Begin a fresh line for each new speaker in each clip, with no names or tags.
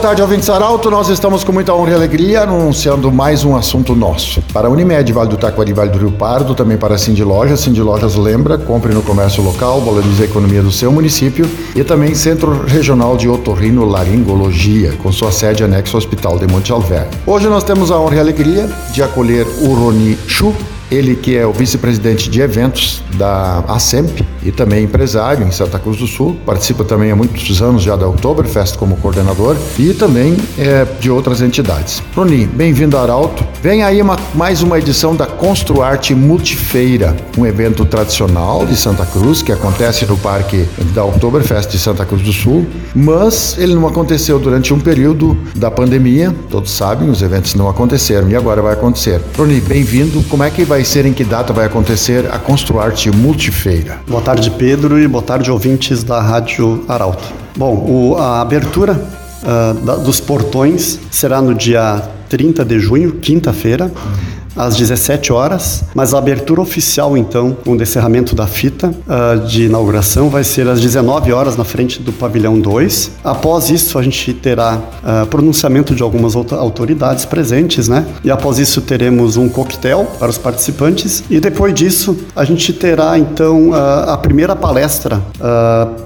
Tarde, ouvintes Arauto. Nós estamos com muita honra e alegria anunciando mais um assunto nosso. Para a Unimed, Vale do Taquari, Vale do Rio Pardo, também para a Cindy Lojas. Cindy Lojas lembra, compre no comércio local, valorize a economia do seu município e também Centro Regional de Otorrino Laringologia, com sua sede anexo ao Hospital de Monte Alverne. Hoje nós temos a honra e alegria de acolher o Roni Chu, ele que é o vice-presidente de eventos da ASEMP e também empresário em Santa Cruz do Sul, participa também há muitos anos já da Oktoberfest como coordenador e também é, de outras entidades. Roni, bem-vindo a Arauto. Vem aí uma, mais uma edição da Construarte Multifeira, um evento tradicional de Santa Cruz que acontece no parque da Oktoberfest de Santa Cruz do Sul, mas ele não aconteceu durante um período da pandemia, todos sabem, os eventos não aconteceram e agora vai acontecer. Roni, bem-vindo. Como é que vai vai ser, em que data vai acontecer a Construarte Multifeira?
Boa tarde, Pedro, e boa tarde, ouvintes da Rádio Arauto. Bom, o, a abertura uh, da, dos portões será no dia 30 de junho, quinta-feira. Uhum às 17 horas, mas a abertura oficial, então, com o encerramento da fita uh, de inauguração, vai ser às 19 horas na frente do pavilhão 2. Após isso, a gente terá uh, pronunciamento de algumas autoridades presentes, né? E após isso, teremos um coquetel para os participantes. E depois disso, a gente terá, então, uh, a primeira palestra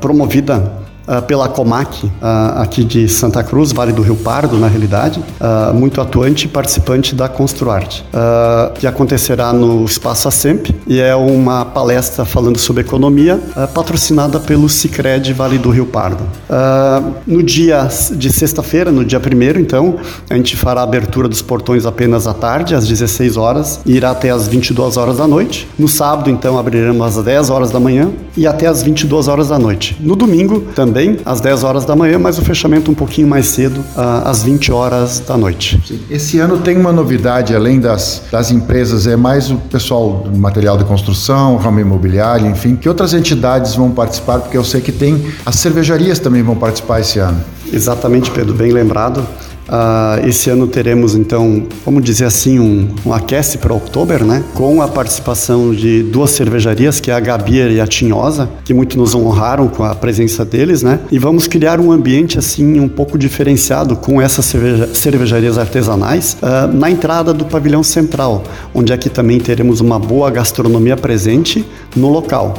promovida Uh, pela Comac, uh, aqui de Santa Cruz, Vale do Rio Pardo, na realidade, uh, muito atuante e participante da Construarte, que acontecerá no Espaço ASEMP e é uma palestra falando sobre economia, patrocinada pelo Cicred Vale do Rio Pardo. no dia de sexta-feira, no dia 1 então, a gente fará a abertura dos portões apenas à tarde, às 16 horas, e irá até às 22 horas da noite. No sábado, então, abriremos às 10 horas da manhã e até às 22 horas da noite. No domingo, também também às 10 horas da manhã, mas o fechamento um pouquinho mais cedo, uh, às 20 horas da noite.
Esse ano tem uma novidade, além das, das empresas, é mais o pessoal do material de construção, ramo imobiliário, enfim, que outras entidades vão participar, porque eu sei que tem, as cervejarias também vão participar esse ano.
Exatamente, Pedro, bem lembrado. Uh, esse ano teremos então, vamos dizer assim, um, um aquece para outubro, né? Com a participação de duas cervejarias, que é a Gabier e a Tinhosa, que muito nos honraram com a presença deles, né? E vamos criar um ambiente assim um pouco diferenciado com essas cerveja cervejarias artesanais uh, na entrada do pavilhão central, onde aqui também teremos uma boa gastronomia presente no local.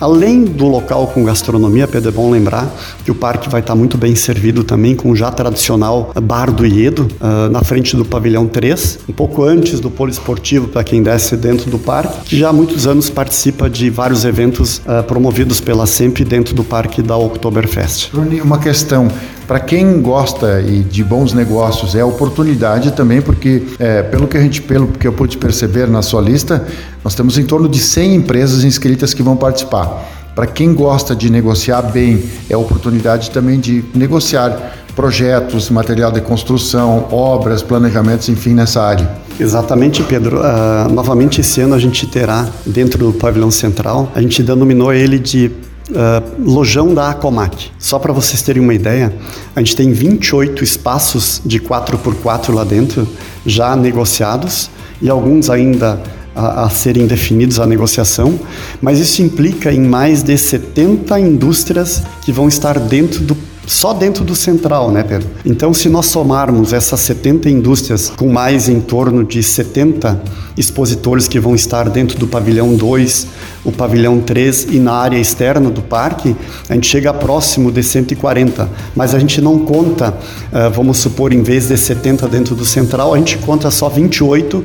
Além do local com gastronomia, Pedro, é bom lembrar que o parque vai estar muito bem servido também com já tradicional bar do Iedo, uh, na frente do pavilhão 3, um pouco antes do poliesportivo para quem desce dentro do parque, que já há muitos anos participa de vários eventos uh, promovidos pela SEMP dentro do parque da Oktoberfest.
Uma questão, para quem gosta e de bons negócios é oportunidade também porque é, pelo que a gente pelo que eu pude perceber na sua lista nós temos em torno de 100 empresas inscritas que vão participar. Para quem gosta de negociar bem é oportunidade também de negociar projetos material de construção obras planejamentos enfim nessa área
Exatamente, Pedro. Uh, novamente esse ano a gente terá dentro do pavilhão central, a gente denominou ele de Uh, lojão da Acomac. Só para vocês terem uma ideia, a gente tem 28 espaços de 4x4 lá dentro já negociados e alguns ainda a, a, serem definidos a negociação, mas isso implica em mais de 70 indústrias que vão estar dentro do só dentro do central, né, Pedro? Então, se nós somarmos essas 70 indústrias com mais em torno de 70 expositores que vão estar dentro do pavilhão 2, o pavilhão 3 e na área externa do parque, a gente chega próximo de 140. Mas a gente não conta, uh, vamos supor, em vez de 70 dentro do central, a gente conta só 28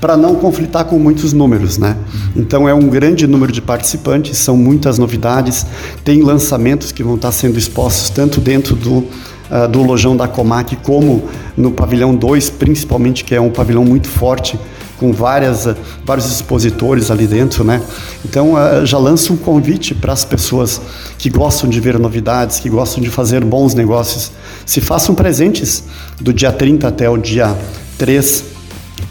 para não conflitar com muitos números, né? Então é um grande número de participantes, são muitas novidades, tem lançamentos que vão estar sendo expostos tanto dentro do uh, do lojão da Comac como no pavilhão 2, principalmente que é um pavilhão muito forte com várias, uh, vários expositores ali dentro, né? Então uh, já lanço um convite para as pessoas que gostam de ver novidades, que gostam de fazer bons negócios, se façam presentes do dia 30 até o dia 3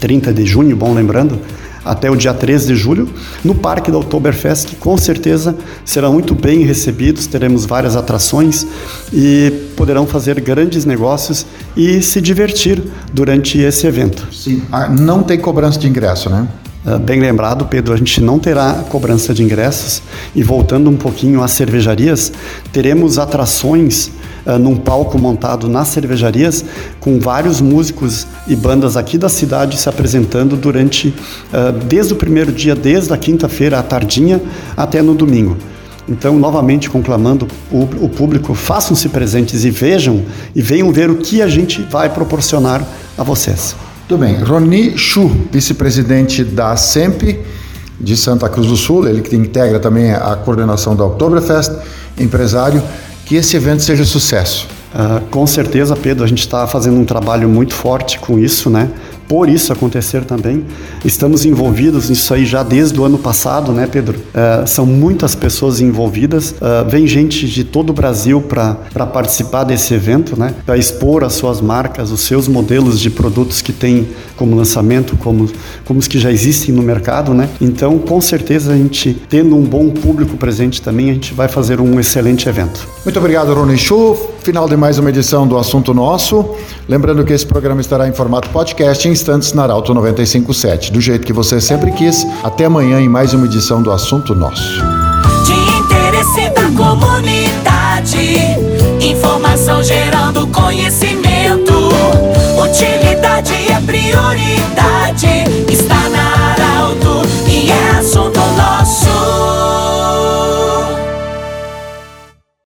30 de junho, bom lembrando, até o dia 13 de julho, no Parque da Oktoberfest, que com certeza serão muito bem recebidos, teremos várias atrações e poderão fazer grandes negócios e se divertir durante esse evento.
Sim. Ah, não tem cobrança de ingresso, né?
Uh, bem lembrado, Pedro, a gente não terá cobrança de ingressos e voltando um pouquinho às cervejarias, teremos atrações uh, num palco montado nas cervejarias com vários músicos e bandas aqui da cidade se apresentando durante uh, desde o primeiro dia, desde a quinta-feira à tardinha até no domingo. Então, novamente conclamando o público, façam-se presentes e vejam e venham ver o que a gente vai proporcionar a vocês.
Tudo bem. Roni Chu, vice-presidente da SEMP de Santa Cruz do Sul, ele que integra também a coordenação da Oktoberfest, empresário, que esse evento seja sucesso.
Uh, com certeza, Pedro, a gente está fazendo um trabalho muito forte com isso, né? Por isso acontecer também. Estamos envolvidos nisso aí já desde o ano passado, né, Pedro? É, são muitas pessoas envolvidas. É, vem gente de todo o Brasil para participar desse evento, né? Para expor as suas marcas, os seus modelos de produtos que tem como lançamento, como, como os que já existem no mercado, né? Então, com certeza, a gente tendo um bom público presente também, a gente vai fazer um excelente evento.
Muito obrigado, Rony Chu. Final de mais uma edição do Assunto Nosso. Lembrando que esse programa estará em formato podcast em instantes na Arauto 957. Do jeito que você sempre quis. Até amanhã em mais uma edição do Assunto Nosso.
De interesse da comunidade, informação gerando conhecimento